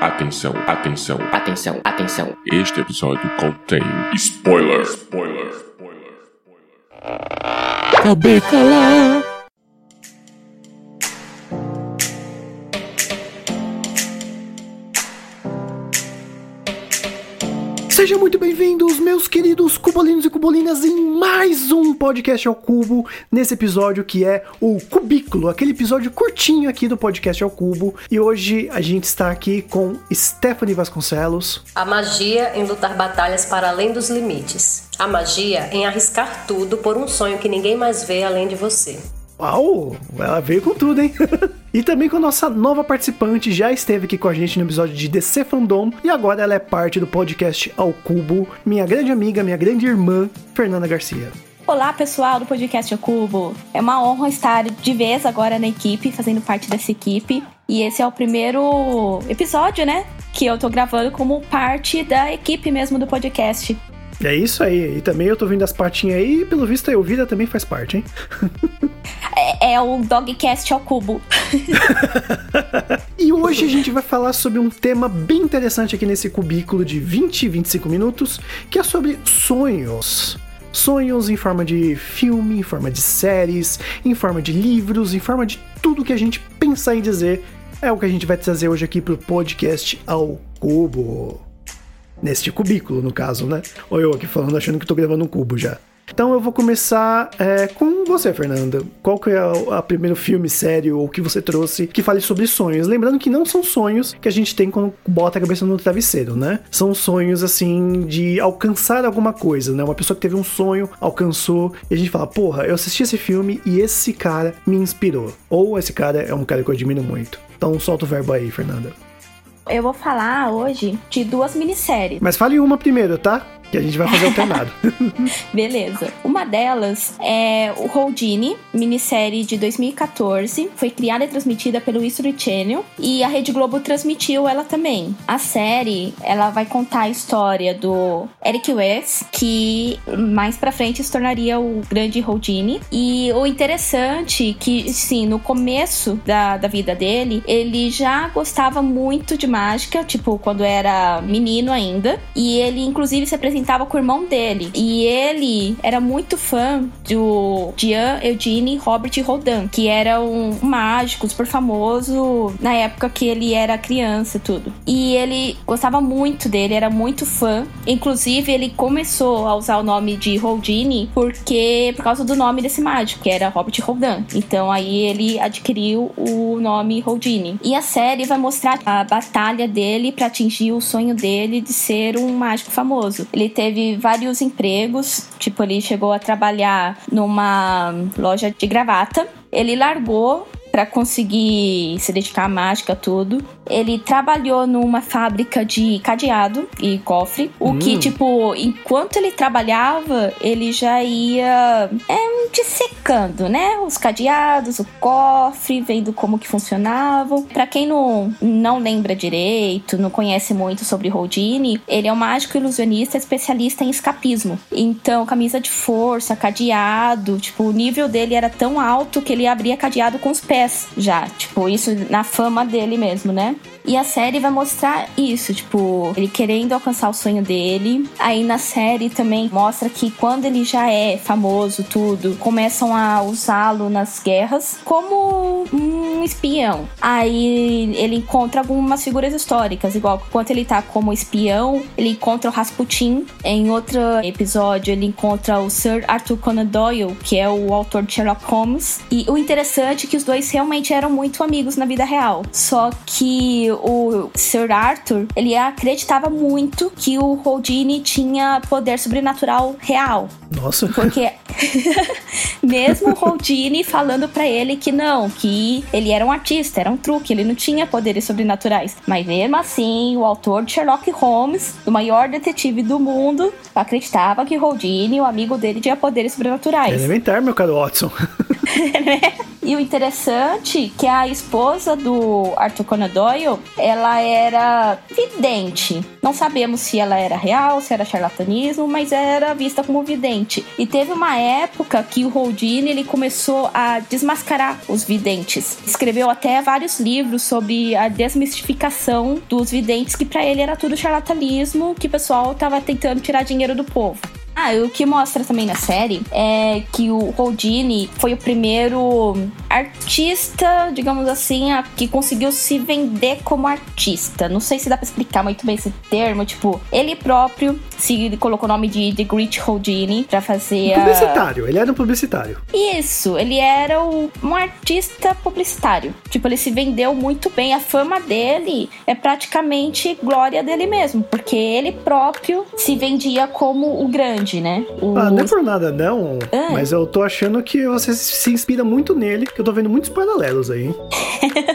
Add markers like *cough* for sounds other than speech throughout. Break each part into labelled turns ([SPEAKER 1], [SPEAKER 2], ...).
[SPEAKER 1] Atenção, atenção,
[SPEAKER 2] Atenção, atenção.
[SPEAKER 1] este episódio contém spoiler. Spoiler, spoiler, spoiler. Acabei calar.
[SPEAKER 3] Meus queridos cubolinos e cubolinas, em mais um podcast ao cubo, nesse episódio que é o Cubículo, aquele episódio curtinho aqui do podcast ao cubo. E hoje a gente está aqui com Stephanie Vasconcelos.
[SPEAKER 4] A magia em lutar batalhas para além dos limites. A magia em arriscar tudo por um sonho que ninguém mais vê além de você.
[SPEAKER 3] Uau, ela veio com tudo, hein? *laughs* e também com a nossa nova participante, já esteve aqui com a gente no episódio de DC Fandom e agora ela é parte do podcast Ao Cubo, minha grande amiga, minha grande irmã, Fernanda Garcia.
[SPEAKER 5] Olá, pessoal do Podcast ao Cubo. É uma honra estar de vez agora na equipe, fazendo parte dessa equipe. E esse é o primeiro episódio, né? Que eu tô gravando como parte da equipe mesmo do podcast.
[SPEAKER 3] É isso aí, e também eu tô vendo as partinhas aí, e pelo visto a Elvira também faz parte, hein?
[SPEAKER 5] É, é o Dogcast ao Cubo. *laughs*
[SPEAKER 3] E hoje a gente vai falar sobre um tema bem interessante aqui nesse cubículo de 20 e 25 minutos, que é sobre sonhos. Sonhos em forma de filme, em forma de séries, em forma de livros, em forma de tudo que a gente pensar em dizer. É o que a gente vai trazer hoje aqui pro podcast ao cubo. Neste cubículo, no caso, né? Ou eu aqui falando, achando que tô gravando um cubo já. Então eu vou começar é, com você, Fernanda. Qual que é a primeiro filme, série ou que você trouxe que fale sobre sonhos? Lembrando que não são sonhos que a gente tem quando bota a cabeça no travesseiro, né? São sonhos, assim, de alcançar alguma coisa, né? Uma pessoa que teve um sonho, alcançou, e a gente fala, porra, eu assisti esse filme e esse cara me inspirou. Ou esse cara é um cara que eu admiro muito. Então solta o verbo aí, Fernanda.
[SPEAKER 5] Eu vou falar hoje de duas minisséries.
[SPEAKER 3] Mas fale uma primeiro, tá? Que a gente vai fazer alternado. *laughs*
[SPEAKER 5] Beleza. Uma delas é o Houdini, minissérie de 2014. Foi criada e transmitida pelo History Channel e a Rede Globo transmitiu ela também. A série, ela vai contar a história do Eric West, que mais pra frente se tornaria o grande Houdini. E o interessante é que, sim, no começo da, da vida dele, ele já gostava muito de mágica, tipo, quando era menino ainda. E ele, inclusive, se apresentava com o irmão dele. E ele era muito fã do Jean Eugene Robert Rodin, que era um mágico super famoso na época que ele era criança e tudo. E ele gostava muito dele, era muito fã. Inclusive, ele começou a usar o nome de Houdini porque por causa do nome desse mágico, que era Robert Rodin. Então aí ele adquiriu o nome Houdini. E a série vai mostrar a batalha dele para atingir o sonho dele de ser um mágico famoso. Ele teve vários empregos, tipo, ele chegou a trabalhar numa loja de gravata. Ele largou para conseguir se dedicar à mágica tudo. Ele trabalhou numa fábrica de cadeado e cofre, o
[SPEAKER 3] Hum.
[SPEAKER 5] que tipo, enquanto ele trabalhava, ele já ia é, dissecando, né, os cadeados, o cofre, vendo como que funcionavam. Para quem não não lembra direito, não conhece muito sobre Houdini, ele é um mágico ilusionista especialista em escapismo. Então, camisa de força, cadeado, tipo, o nível dele era tão alto que ele abria cadeado com os pés já. Tipo, isso na fama dele mesmo, né? E a série vai mostrar isso, tipo, ele querendo alcançar o sonho dele. Aí na série também mostra que quando ele já é famoso, tudo, começam a usá-lo nas guerras como um espião. Aí ele encontra algumas figuras históricas, igual enquanto ele tá como espião, ele encontra o Rasputin. Em outro episódio, ele encontra o Sir Arthur Conan Doyle, que é o autor de Sherlock Holmes. E o interessante é que os dois realmente eram muito amigos na vida real. Só que o Sir Arthur, ele acreditava muito que o Houdini tinha poder sobrenatural real.
[SPEAKER 3] Nossa.
[SPEAKER 5] Porque *laughs* mesmo o Houdini falando pra ele que não, que ele era um artista, era um truque, ele não tinha poderes sobrenaturais. Mas mesmo assim, o autor de Sherlock Holmes, o maior detetive do mundo, acreditava que Houdini, o amigo dele, tinha poderes sobrenaturais.
[SPEAKER 3] Elementar, meu caro Watson. *laughs*
[SPEAKER 5] E o interessante é que a esposa do Arthur Conan Doyle, ela era vidente. Não sabemos se ela era real, se era charlatanismo, mas era vista como vidente. E teve uma época que o Houdini ele começou a desmascarar os videntes. Escreveu até vários livros sobre a desmistificação dos videntes, que para ele era tudo charlatanismo, que o pessoal tava tentando tirar dinheiro do povo. Ah, o que mostra também na série é que o Houdini foi o primeiro artista, digamos assim, a, que conseguiu se vender como artista. Não sei se dá pra explicar muito bem esse termo. Tipo, ele próprio se colocou o nome de The Great Houdini pra fazer.
[SPEAKER 3] A... Publicitário, ele era um publicitário.
[SPEAKER 5] Isso, ele era o, um artista publicitário. Tipo, ele se vendeu muito bem. A fama dele é praticamente glória dele mesmo, porque ele próprio se vendia como o grande grande, né? O...
[SPEAKER 3] Ah, não é por nada não, é. mas eu tô achando que você se inspira muito nele, que eu tô vendo muitos paralelos aí. *laughs*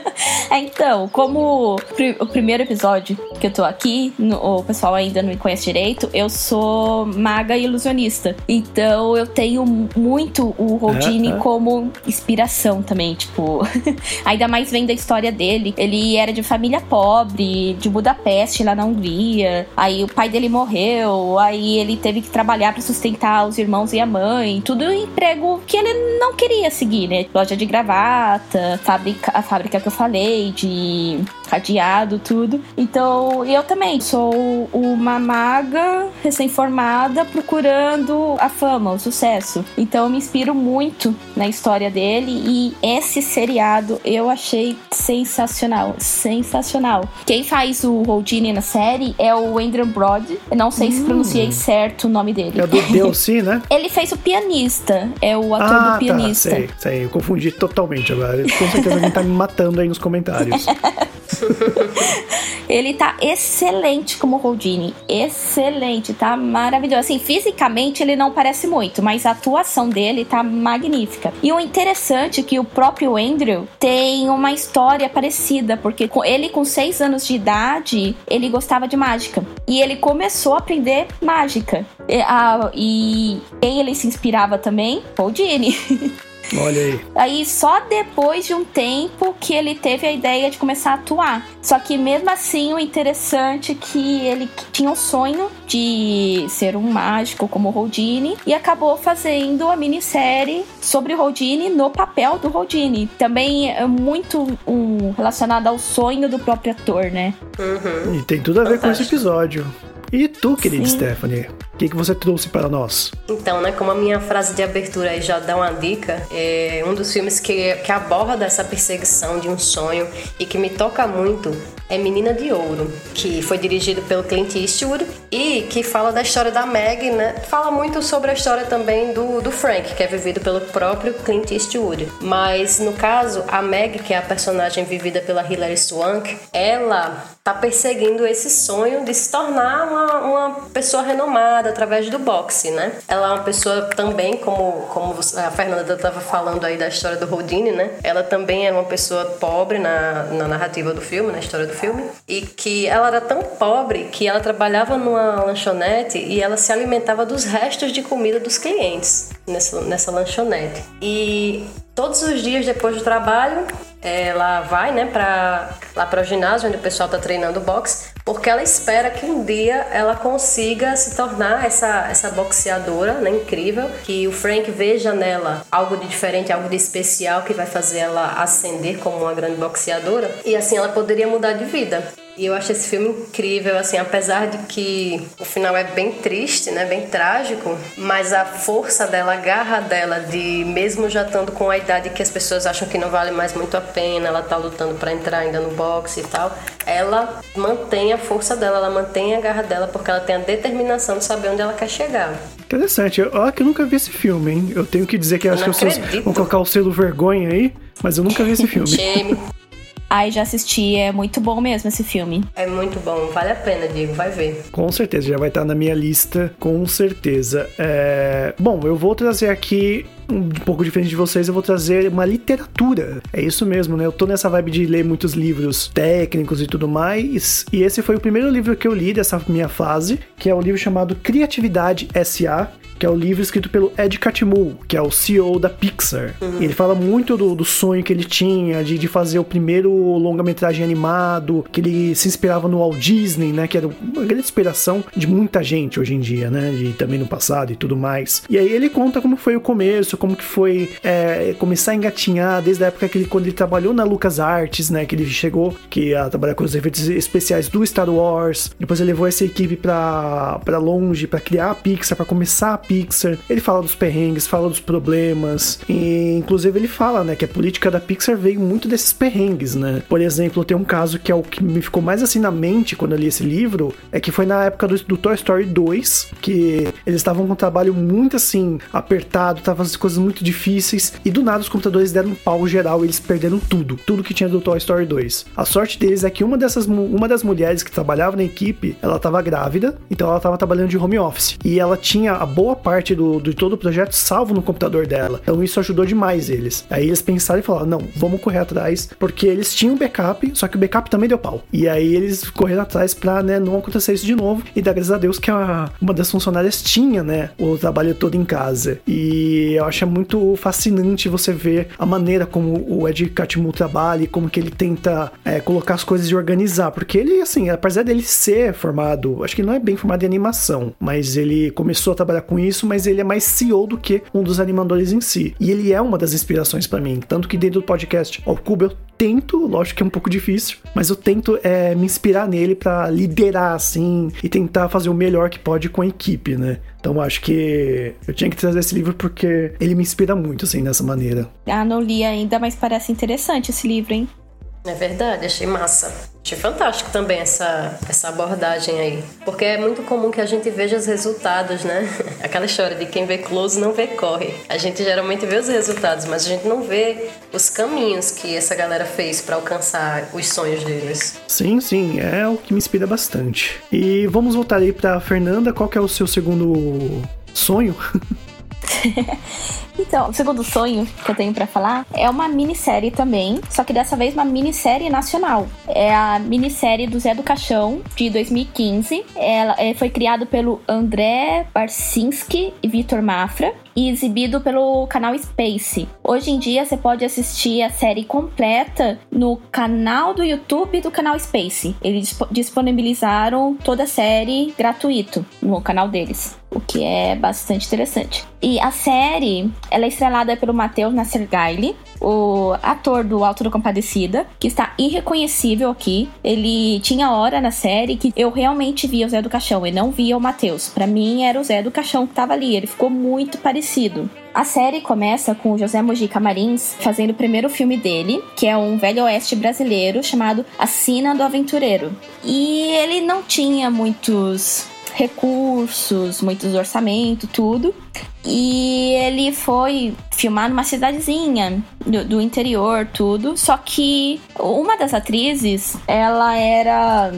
[SPEAKER 5] é, então, como o primeiro episódio que eu tô aqui, no, o pessoal ainda não me conhece direito, eu sou maga e ilusionista. Então eu tenho muito o Houdini é, é. como inspiração também, tipo, *laughs* ainda mais vendo a história dele. Ele era de família pobre, de Budapeste, lá na Hungria. Aí o pai dele morreu, aí ele teve que trabalhar trabalhar para sustentar os irmãos e a mãe, tudo um emprego que ele não queria seguir, né? Loja de gravata, fábrica, a fábrica que eu falei, de cadeado, tudo. Então, eu também sou uma maga recém-formada procurando a fama, o sucesso. Então, eu me inspiro muito na história dele e esse seriado eu achei sensacional, sensacional. Quem faz o Houdini na série é o Andrew Brody. Eu não sei hum. se pronunciei certo o nome dele.
[SPEAKER 3] É do *laughs* DLC, né?
[SPEAKER 5] Ele fez o pianista, é o ator ah, do tá, pianista.
[SPEAKER 3] Tá, sei, sei, eu confundi totalmente agora. Com certeza alguém tá me matando aí nos comentários. *laughs* *laughs*
[SPEAKER 5] ele tá excelente como Houdini. Excelente, tá maravilhoso. Assim, fisicamente ele não parece muito, mas a atuação dele tá magnífica. E o interessante é que o próprio Andrew tem uma história parecida, porque ele com seis anos de idade, ele gostava de mágica. E ele começou a aprender mágica. E, a, e quem ele se inspirava também? Houdini. *laughs* *laughs*
[SPEAKER 3] Olha aí.
[SPEAKER 5] Aí só depois de um tempo que ele teve a ideia de começar a atuar. Só que mesmo assim, o interessante é que ele tinha um sonho de ser um mágico como Houdini e acabou fazendo a minissérie sobre Houdini no papel do Houdini. Também é muito um, relacionado ao sonho do próprio ator, né?
[SPEAKER 3] Uhum. E tem tudo a ver Fantástico. com esse episódio. E tu, querida Sim. Stephanie? O que, que você trouxe para nós?
[SPEAKER 4] Então, né, como a minha frase de abertura aí já dá uma dica, é um dos filmes que, que aborda essa perseguição de um sonho e que me toca muito é Menina de Ouro, que foi dirigido pelo Clint Eastwood e que fala da história da Meg, né? Fala muito sobre a história também do, do Frank, que é vivido pelo próprio Clint Eastwood. Mas no caso, a Meg, que é a personagem vivida pela Hilary Swank, ela tá perseguindo esse sonho de se tornar uma, uma pessoa renomada através do boxe, né? Ela é uma pessoa também, como, como a Fernanda estava falando aí da história do Houdini, né? Ela também era uma pessoa pobre na, na narrativa do filme, na história do filme, e que ela era tão pobre que ela trabalhava numa lanchonete e ela se alimentava dos restos de comida dos clientes nessa, nessa lanchonete. E todos os dias depois do trabalho, ela vai, né, para lá para o ginásio onde o pessoal está treinando boxe, porque ela espera que um dia ela consiga se tornar essa essa boxeadora, né, incrível, que o Frank veja nela algo de diferente, algo de especial que vai fazer ela ascender como uma grande boxeadora e assim ela poderia mudar de vida. E eu acho esse filme incrível, assim, apesar de que o final é bem triste, né, bem trágico, mas a força dela, a garra dela de mesmo já estando com a idade que as pessoas acham que não vale mais muito a pena, ela tá lutando para entrar ainda no boxe e tal, ela mantém a força dela, ela mantém a garra dela porque ela tem a determinação de saber onde ela quer chegar.
[SPEAKER 3] Interessante. Olha que eu nunca vi esse filme, hein? Eu tenho que dizer que acho que vocês vão colocar o selo vergonha aí, mas eu nunca vi esse filme.
[SPEAKER 5] Shame. Ai, já assisti, é muito bom mesmo esse filme.
[SPEAKER 4] É muito bom, vale a pena, Diego, vai ver.
[SPEAKER 3] Com certeza, já vai estar na minha lista, com certeza. É... Bom, eu vou trazer aqui um pouco diferente de vocês, eu vou trazer uma literatura. É isso mesmo, né? Eu tô nessa vibe de ler muitos livros técnicos e tudo mais. E esse foi o primeiro livro que eu li dessa minha fase, que é o livro chamado Criatividade S.A., que é o livro escrito pelo Ed Catmull, que é o CEO da Pixar. Uhum. Ele fala muito do, do, sonho que ele tinha de, de fazer o primeiro longa-metragem animado, que ele se inspirava no Walt Disney, né? Que era uma grande inspiração de muita gente hoje em dia, né? E também no passado e tudo mais. E aí ele conta como foi o começo, como que foi é, começar a engatinhar desde a época que ele, quando ele trabalhou na Lucas Arts, né? Que ele chegou que a trabalhar com os efeitos especiais do Star Wars. Depois ele levou essa equipe para longe, para criar a Pixar, para começar a Pixar. Ele fala dos perrengues, fala dos problemas. E inclusive ele fala, né, que a política da Pixar veio muito desses perrengues, né? Por exemplo, tem um caso que é o que me ficou mais assim na mente quando eu li esse livro, é que foi na época do, do Toy Story 2, que eles estavam com um trabalho muito assim apertado, as coisas muito difíceis e do nada os computadores deram um pau geral eles perderam tudo, tudo que tinha do Toy Story 2. A sorte deles é que uma dessas uma das mulheres que trabalhava na equipe, ela estava grávida, então ela estava trabalhando de home office e ela tinha a boa parte do, de todo o projeto salvo no computador dela. Então isso ajudou demais eles. Aí eles pensaram e falaram: não, vamos correr atrás, porque eles tinham backup, só que o backup também deu pau. E aí eles correram atrás pra né, não acontecer isso de novo. E dá graças a Deus que a, uma das funcionárias tinha, né, o trabalho todo em casa. E eu acho muito fascinante você ver a maneira como o Ed Catmull trabalha e como que ele tenta é, colocar as coisas e organizar. Porque ele, assim, apesar dele ser formado, acho que não é bem formado em animação, mas ele começou a trabalhar com isso, mas ele é mais CEO do que um dos animadores em si. E ele é uma das inspirações para mim. Tanto que dentro do podcast Ao Cubo eu tento, lógico que é um pouco difícil, mas eu tento é, me inspirar nele para liderar assim e tentar fazer o melhor que pode com a equipe, né? Então acho que eu tinha que trazer esse livro porque ele me inspira muito assim dessa maneira.
[SPEAKER 5] Ah, não li ainda, mas parece interessante esse livro, hein?
[SPEAKER 4] É verdade, achei massa. Achei fantástico também essa, essa abordagem aí. Porque é muito comum que a gente veja os resultados, né? *laughs* Aquela história de quem vê close não vê corre. A gente geralmente vê os resultados, mas a gente não vê os caminhos que essa galera fez para alcançar os sonhos deles.
[SPEAKER 3] Sim, sim, é o que me inspira bastante. E vamos voltar aí pra Fernanda. Qual que é o seu segundo sonho? *laughs* *laughs*
[SPEAKER 5] então, o segundo sonho que eu tenho para falar é uma minissérie também, só que dessa vez uma minissérie nacional. É a minissérie do Zé do Caixão, de 2015. Ela é, foi criado pelo André Barcinski e Vitor Mafra e exibido pelo canal Space. Hoje em dia você pode assistir a série completa no canal do YouTube do canal Space. Eles disponibilizaram toda a série gratuito no canal deles, o que é bastante interessante. E a série, ela é estrelada pelo Matheus Nassergaile, o ator do Alto do Compadecida, que está irreconhecível aqui. Ele tinha hora na série que eu realmente via o Zé do Caixão e não via o Matheus. Para mim era o Zé do Caixão que tava ali, ele ficou muito parecido. A série começa com o José Mojica Marins fazendo o primeiro filme dele, que é um velho oeste brasileiro chamado A Sina do Aventureiro. E ele não tinha muitos recursos, muitos orçamento, tudo. E ele foi filmar numa cidadezinha do, do, interior, tudo. Só que uma das atrizes, ela era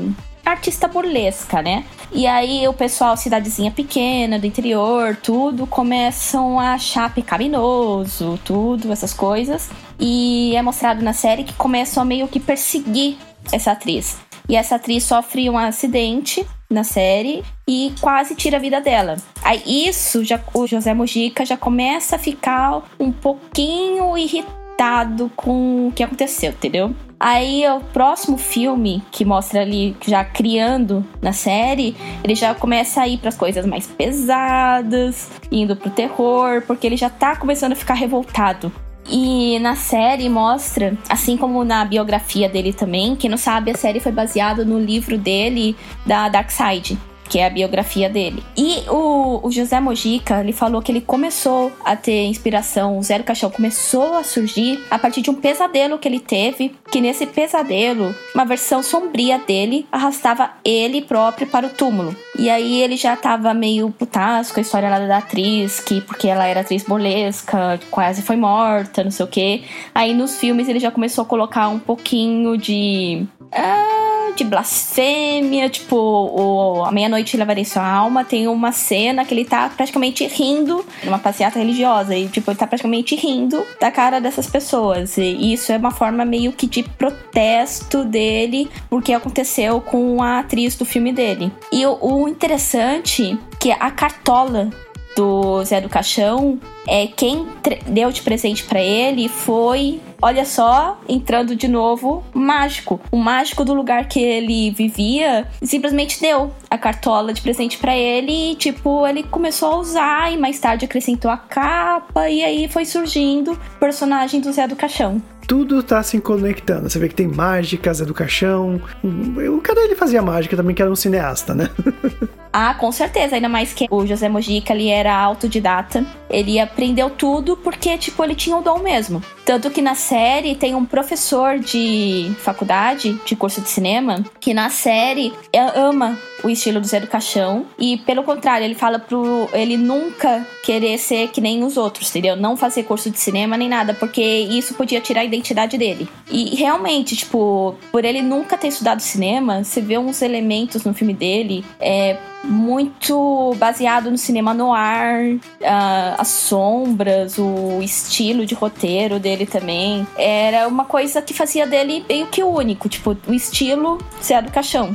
[SPEAKER 5] artista burlesca, né? E aí o pessoal, cidadezinha pequena, do interior, tudo, começam a achar pecaminoso, tudo, essas coisas. E é mostrado na série que começam a meio que perseguir essa atriz. E essa atriz sofre um acidente na série e quase tira a vida dela. Aí isso já o José Mujica já começa a ficar um pouquinho irritado com o que aconteceu, entendeu? Aí o próximo filme que mostra ali já criando na série, ele já começa a ir para as coisas mais pesadas, indo pro terror, porque ele já tá começando a ficar revoltado e na série mostra, assim como na biografia dele também, quem não sabe, a série foi baseada no livro dele da Dark Side que é a biografia dele. E o, o, José Mojica, ele falou que ele começou a ter inspiração, o Zero Caixão começou a surgir a partir de um pesadelo que ele teve, que nesse pesadelo, uma versão sombria dele arrastava ele próprio para o túmulo. E aí ele já tava meio putaço com a história lá da atriz, que porque ela era atriz bolesca, quase foi morta, não sei o quê. Aí nos filmes ele já começou a colocar um pouquinho de... Ah, de blasfêmia, tipo, o A Meia-Noite Levarei Sua Alma, tem uma cena que ele tá praticamente rindo, numa passeata religiosa, e tipo, ele tá praticamente rindo da cara dessas pessoas. E isso é uma forma meio que de protesto dele, porque aconteceu com a atriz do filme dele. E o, o interessante que a cartola do Zé do Caixão, é quem deu de presente para ele foi, olha só, entrando de novo, mágico. O mágico do lugar que ele vivia simplesmente deu a cartola de presente para ele e tipo, ele começou a usar e mais tarde acrescentou a capa e aí foi surgindo o personagem do Zé do Caixão
[SPEAKER 3] tudo tá se conectando. Você vê que tem mágica, Zé do Caixão. O cara ele fazia mágica também, que era um cineasta, né? *laughs*
[SPEAKER 5] Ah, com certeza. Ainda mais que o José Mojica, ele era autodidata. Ele aprendeu tudo porque, tipo, ele tinha o dom mesmo. Tanto que na série tem um professor de faculdade, de curso de cinema, que na série ama o estilo do Zé do Caixão. E pelo contrário, ele fala pro ele nunca querer ser que nem os outros, entendeu? Não fazer curso de cinema nem nada, porque isso podia tirar a identidade dele. E realmente, tipo, por ele nunca ter estudado cinema, você vê uns elementos no filme dele. É, muito baseado no cinema noir, uh, as sombras, o estilo de roteiro dele também. Era uma coisa que fazia dele meio que único, tipo, o estilo ser do caixão.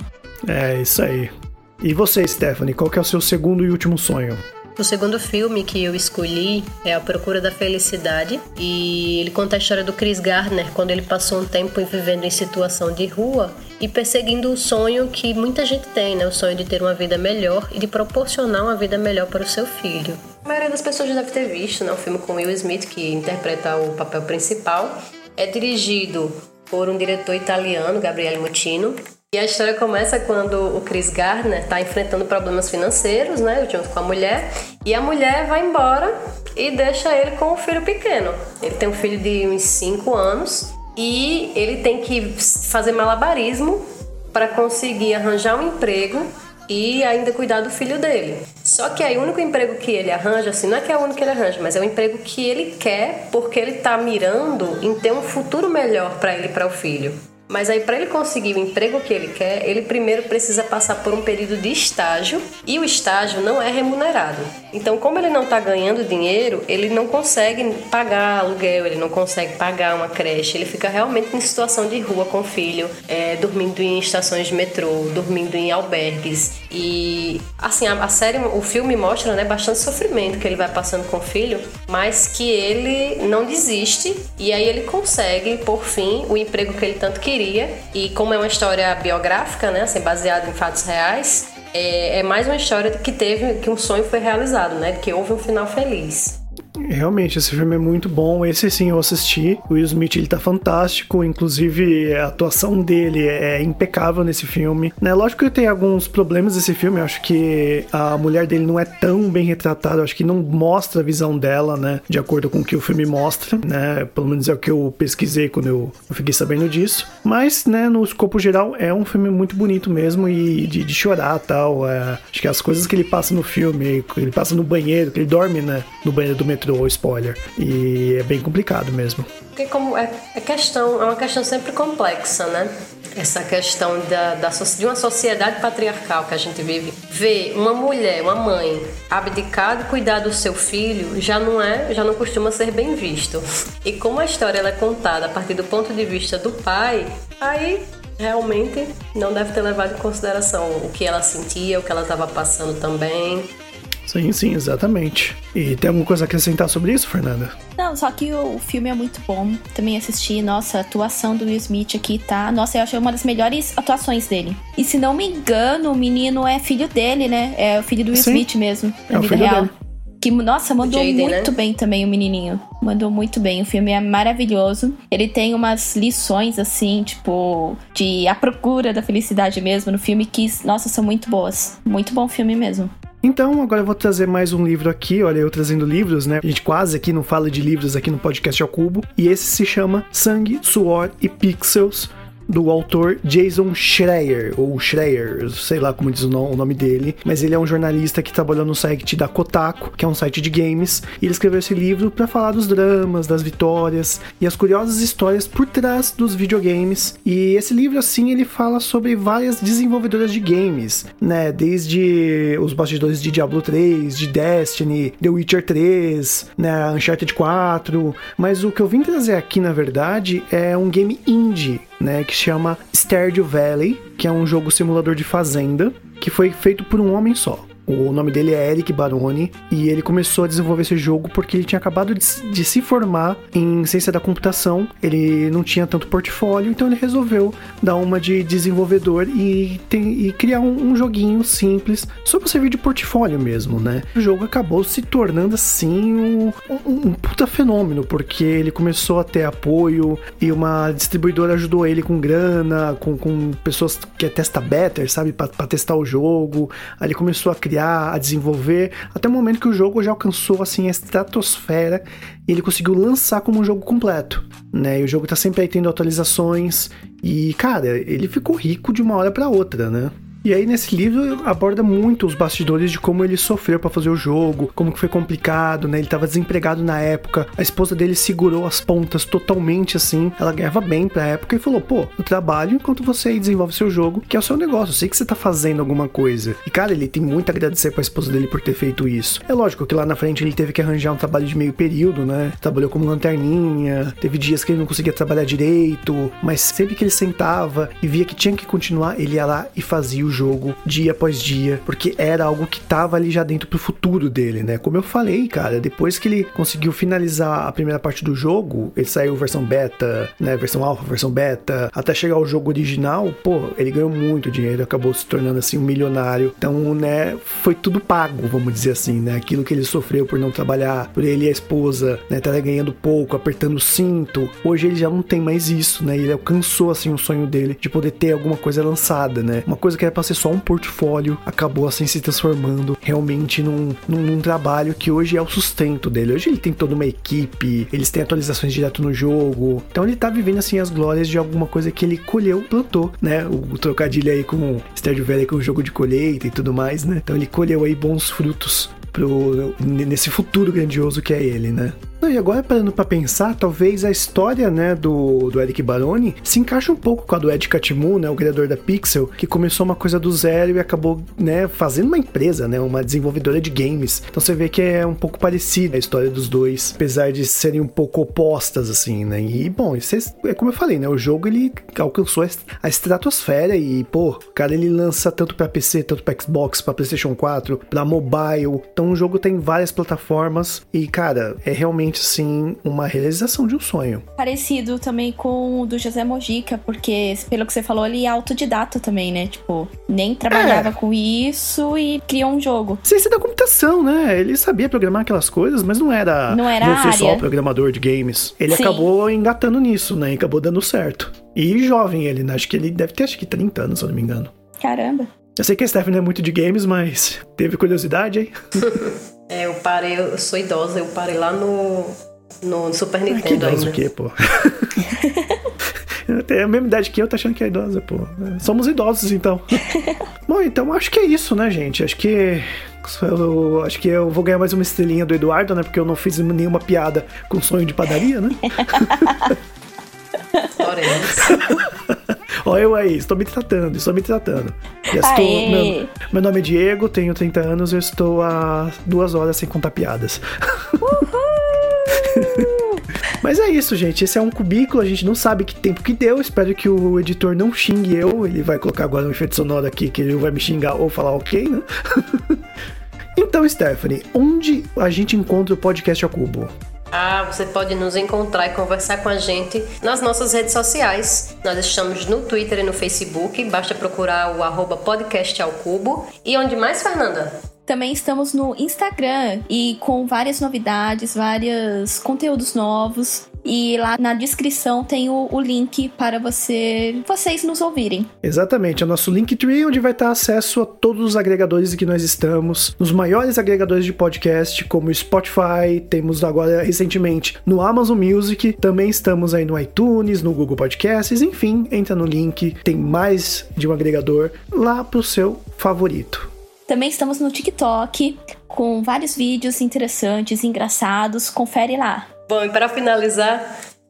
[SPEAKER 3] É, isso aí. E você, Stephanie, qual que é o seu segundo e último sonho?
[SPEAKER 4] O segundo filme que eu escolhi é A Procura da Felicidade e ele conta a história do Chris Gardner quando ele passou um tempo vivendo em situação de rua e perseguindo o sonho que muita gente tem, né? O sonho de ter uma vida melhor e de proporcionar uma vida melhor para o seu filho. A maioria das pessoas já deve ter visto, né? O filme com Will Smith que interpreta o papel principal. É dirigido por um diretor italiano, Gabriele Mutino, e a história começa quando o Chris Gardner está enfrentando problemas financeiros, né, junto com a mulher, e a mulher vai embora e deixa ele com o filho pequeno. Ele tem um filho de uns 5 anos e ele tem que fazer malabarismo para conseguir arranjar um emprego e ainda cuidar do filho dele. Só que aí o único emprego que ele arranja, assim, não é que é o único que ele arranja, mas é o emprego que ele quer porque ele está mirando em ter um futuro melhor para ele e para o filho. Mas aí, para ele conseguir o emprego que ele quer, ele primeiro precisa passar por um período de estágio e o estágio não é remunerado. Então, como ele não está ganhando dinheiro, ele não consegue pagar aluguel, ele não consegue pagar uma creche, ele fica realmente em situação de rua com o filho, é, dormindo em estações de metrô, dormindo em albergues. E assim, a, a série, o filme mostra né, bastante sofrimento que ele vai passando com o filho, mas que ele não desiste e aí ele consegue, por fim, o emprego que ele tanto queria queria. E como é uma história biográfica, né, assim, baseada em fatos reais, é, é mais uma história que teve, que um sonho foi realizado, né, que houve um final feliz.
[SPEAKER 3] Realmente, esse filme é muito bom. Esse sim eu assisti. O Will Smith ele tá fantástico. Inclusive, a atuação dele é impecável nesse filme. Né? Lógico que tem alguns problemas nesse filme. Eu acho que a mulher dele não é tão bem retratada. Eu acho que não mostra a visão dela, né? De acordo com o que o filme mostra, né? Pelo menos é o que eu pesquisei quando eu, fiquei sabendo disso. Mas, né, no escopo geral, é um filme muito bonito mesmo e de, de chorar tal. É, acho que as coisas que ele passa no filme, ele passa no banheiro, que ele dorme, né? No banheiro do metrô ou spoiler. E é bem complicado mesmo.
[SPEAKER 4] Porque como é, é questão, é uma questão sempre complexa, né? Essa questão da, da, de uma sociedade patriarcal que a gente vive, ver uma mulher, uma mãe, abdicar de cuidar do seu filho já não é, já não costuma ser bem visto. E como a história ela é contada a partir do ponto de vista do pai, aí realmente não deve ter levado em consideração o que ela sentia, o que ela estava passando também.
[SPEAKER 3] Sim, sim, exatamente. E tem alguma coisa a acrescentar sobre isso, Fernanda?
[SPEAKER 5] Não, só que o filme é muito bom. Também assisti. Nossa, a atuação do Will Smith aqui tá. Nossa, eu achei uma das melhores atuações dele. E se não me engano, o menino é filho dele, né? É o filho do Will Sim, Smith mesmo, na é vida real. Dele. Que, nossa, mandou Jaden, né? muito né? bem também o menininho. Mandou muito bem. O filme é maravilhoso. Ele tem umas lições, assim, tipo, de a procura da felicidade mesmo no filme, que, nossa, são muito boas. Muito bom filme mesmo.
[SPEAKER 3] Então, agora eu vou trazer mais um livro aqui. Olha, eu trazendo livros, né? A gente quase aqui não fala de livros aqui no podcast ao cubo. E esse se chama Sangue, Suor e Pixels do autor Jason Schreier, ou Schreier, sei lá como diz o nome dele, mas ele é um jornalista que trabalhou no site da Kotaku, que é um site de games, e ele escreveu esse livro para falar dos dramas, das vitórias e as curiosas histórias por trás dos videogames. E esse livro, assim, ele fala sobre várias desenvolvedoras de games, né? Desde os bastidores de Diablo 3, de Destiny, The Witcher 3, né? Uncharted 4. Mas o que eu vim trazer aqui, na verdade, é um game indie, né? Que chama Stardew Valley, que é um jogo simulador de fazenda, que foi feito por um homem só. O nome dele é Eric Baroni e ele começou a desenvolver esse jogo porque ele tinha acabado de, de, se formar em ciência da computação. Ele não tinha tanto portfólio, então ele resolveu dar uma de desenvolvedor e, tem, e criar um, um, joguinho simples só para servir de portfólio mesmo, né? O jogo acabou se tornando assim um, um, um puta fenômeno porque ele começou a ter apoio e uma distribuidora ajudou ele com grana, com, com pessoas que é testa better, sabe, para testar o jogo. Aí ele começou a criar criar, a desenvolver, até o momento que o jogo já alcançou assim a estratosfera e ele conseguiu lançar como um jogo completo, né? E o jogo tá sempre aí tendo atualizações e, cara, ele ficou rico de uma hora para outra, né? E aí nesse livro aborda muito os bastidores de como ele sofreu para fazer o jogo, como que foi complicado, né? Ele tava desempregado na época, a esposa dele segurou as pontas totalmente assim, ela ganhava bem pra época e falou: "Pô, eu trabalho enquanto você desenvolve seu jogo, que é o seu negócio, eu sei que você tá fazendo alguma coisa". E cara, ele tem muito a agradecer pra esposa dele por ter feito isso. É lógico que lá na frente ele teve que arranjar um trabalho de meio período, né? Trabalhou como lanterninha, teve dias que ele não conseguia trabalhar direito, mas sempre que ele sentava e via que tinha que continuar, ele ia lá e fazia o jogo dia após dia, porque era algo que tava ali já dentro pro futuro dele, né? Como eu falei, cara, depois que ele conseguiu finalizar a primeira parte do jogo, ele saiu versão beta, né? Versão alpha, versão beta, até chegar ao jogo original, pô, ele ganhou muito dinheiro, acabou se tornando assim um milionário. Então, né, foi tudo pago, vamos dizer assim, né? Aquilo que ele sofreu por não trabalhar, por ele e a esposa, né, tá ganhando pouco, apertando o cinto. Hoje ele já não tem mais isso, né? Ele alcançou assim o sonho dele de poder ter alguma coisa lançada, né? Uma coisa que era pra ser só um portfólio, acabou assim se transformando realmente num, num, num, trabalho que hoje é o sustento dele. Hoje ele tem toda uma equipe, eles têm atualizações direto no jogo. Então ele tá vivendo assim as glórias de alguma coisa que ele colheu, plantou, né? O, o trocadilho aí com o Stardew Valley com o jogo de colheita e tudo mais, né? Então ele colheu aí bons frutos pro, nesse futuro grandioso que é ele, né? E agora parando para pensar, talvez a história, né, do, do Eric Baroni se encaixa um pouco com a do Ed Catmull, né, o criador da Pixel, que começou uma coisa do zero e acabou, né, fazendo uma empresa, né, uma desenvolvedora de games. Então você vê que é um pouco parecida a história dos dois, apesar de serem um pouco opostas, assim, né. E, bom, isso é, é como eu falei, né, o jogo ele alcançou a estratosfera e, pô, o cara ele lança tanto para PC, tanto para Xbox, para PlayStation 4, para mobile. Então o jogo tem várias plataformas e, cara, é realmente realmente, sim, uma realização de um sonho.
[SPEAKER 5] Parecido também com o do José Mojica, porque, pelo que você falou, ele é autodidata também, né? Tipo, nem trabalhava é. com isso e criou um jogo.
[SPEAKER 3] Ciência da computação, né? Ele sabia programar aquelas coisas, mas não era.
[SPEAKER 5] Não era.
[SPEAKER 3] Ser só programador de games. Ele sim. acabou engatando nisso, né? E acabou dando certo. E jovem ele, né? Acho que ele deve ter acho que 30 anos, se eu não me engano.
[SPEAKER 5] Caramba.
[SPEAKER 3] Eu sei que a Stephanie é muito de games, mas teve curiosidade aí? *laughs*
[SPEAKER 4] é, eu parei, eu sou idosa, eu parei lá no, no Super Nintendo ah, que
[SPEAKER 3] idosa ainda. o quê, pô? *laughs* Tem a mesma idade que eu, tá achando que é idosa, pô. Somos idosos, então. *laughs* Bom, então acho que é isso, né, gente? Acho que eu, acho que eu vou ganhar mais uma estrelinha do Eduardo, né? Porque eu não fiz nenhuma piada com sonho de padaria, né? *laughs* Olha eu aí, estou me tratando, estou me tratando. Estou, meu, meu, nome é Diego, tenho 30 anos, eu estou há duas horas sem contar piadas. *laughs* Mas é isso, gente. Esse é um cubículo, a gente não sabe que tempo que deu. Espero que o editor não xingue eu. Ele vai colocar agora um efeito sonoro aqui que ele vai me xingar ou falar ok, né? *laughs* então, Stephanie, onde a gente encontra o podcast ao cubo?
[SPEAKER 4] Ah, você pode nos encontrar e conversar com a gente nas nossas redes sociais. Nós estamos no Twitter e no Facebook, basta procurar o arroba podcast ao cubo. E onde mais, Fernanda?
[SPEAKER 5] Também estamos no Instagram e com várias novidades, vários conteúdos novos. E lá na descrição tem o, o link para você, vocês nos ouvirem.
[SPEAKER 3] Exatamente, é o nosso Linktree, onde vai estar acesso a todos os agregadores que nós estamos, nos maiores agregadores de podcast, como o Spotify, temos agora recentemente no Amazon Music, também estamos aí no iTunes, no Google Podcasts, enfim, entra no link, tem mais de um agregador lá pro seu favorito.
[SPEAKER 5] Também estamos no TikTok com vários vídeos interessantes, engraçados. Confere lá.
[SPEAKER 4] Bom, e para finalizar,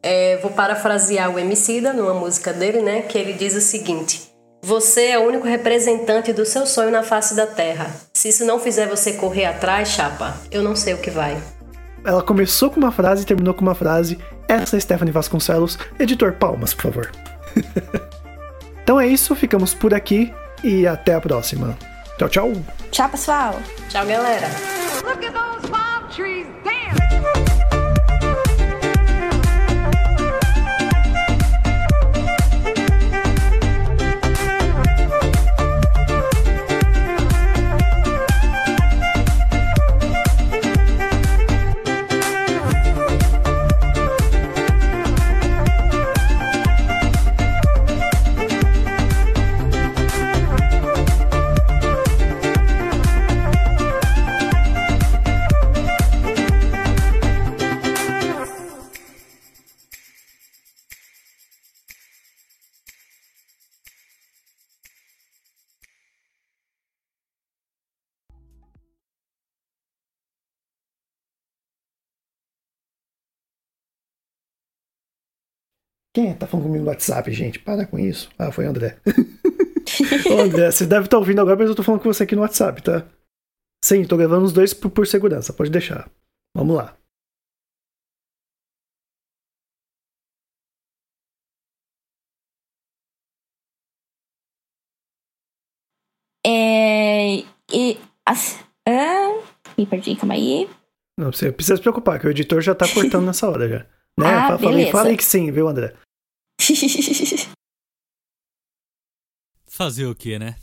[SPEAKER 4] é, vou parafrasear o Emicida numa música dele, né? Que ele diz o seguinte: Você é o único representante do seu sonho na face da terra. Se isso não fizer você correr atrás, chapa, eu não sei o que vai.
[SPEAKER 3] Ela começou com uma frase e terminou com uma frase. Essa é Stephanie Vasconcelos. Editor, palmas, por favor. *laughs* então é isso, ficamos por aqui e até a próxima. Tchau, tchau.
[SPEAKER 5] Tchau, pessoal.
[SPEAKER 4] Tchau, galera.
[SPEAKER 3] Quem é tá falando comigo no WhatsApp, gente? Para com isso. Ah, foi o André. *laughs* Ô, André, você deve estar ouvindo agora, mas eu tô falando com você aqui no WhatsApp, tá? Sim, tô gravando os dois por, por segurança, pode deixar. Vamos lá.
[SPEAKER 5] É. E. As, ah, me perdi, calma aí.
[SPEAKER 3] Não, você precisa se preocupar, que o editor já tá cortando *laughs* nessa hora já. Né?
[SPEAKER 5] Ah,
[SPEAKER 3] Fa- falei,
[SPEAKER 5] beleza.
[SPEAKER 3] falei que sim, viu, André? *laughs*
[SPEAKER 6] Fazer o quê, né?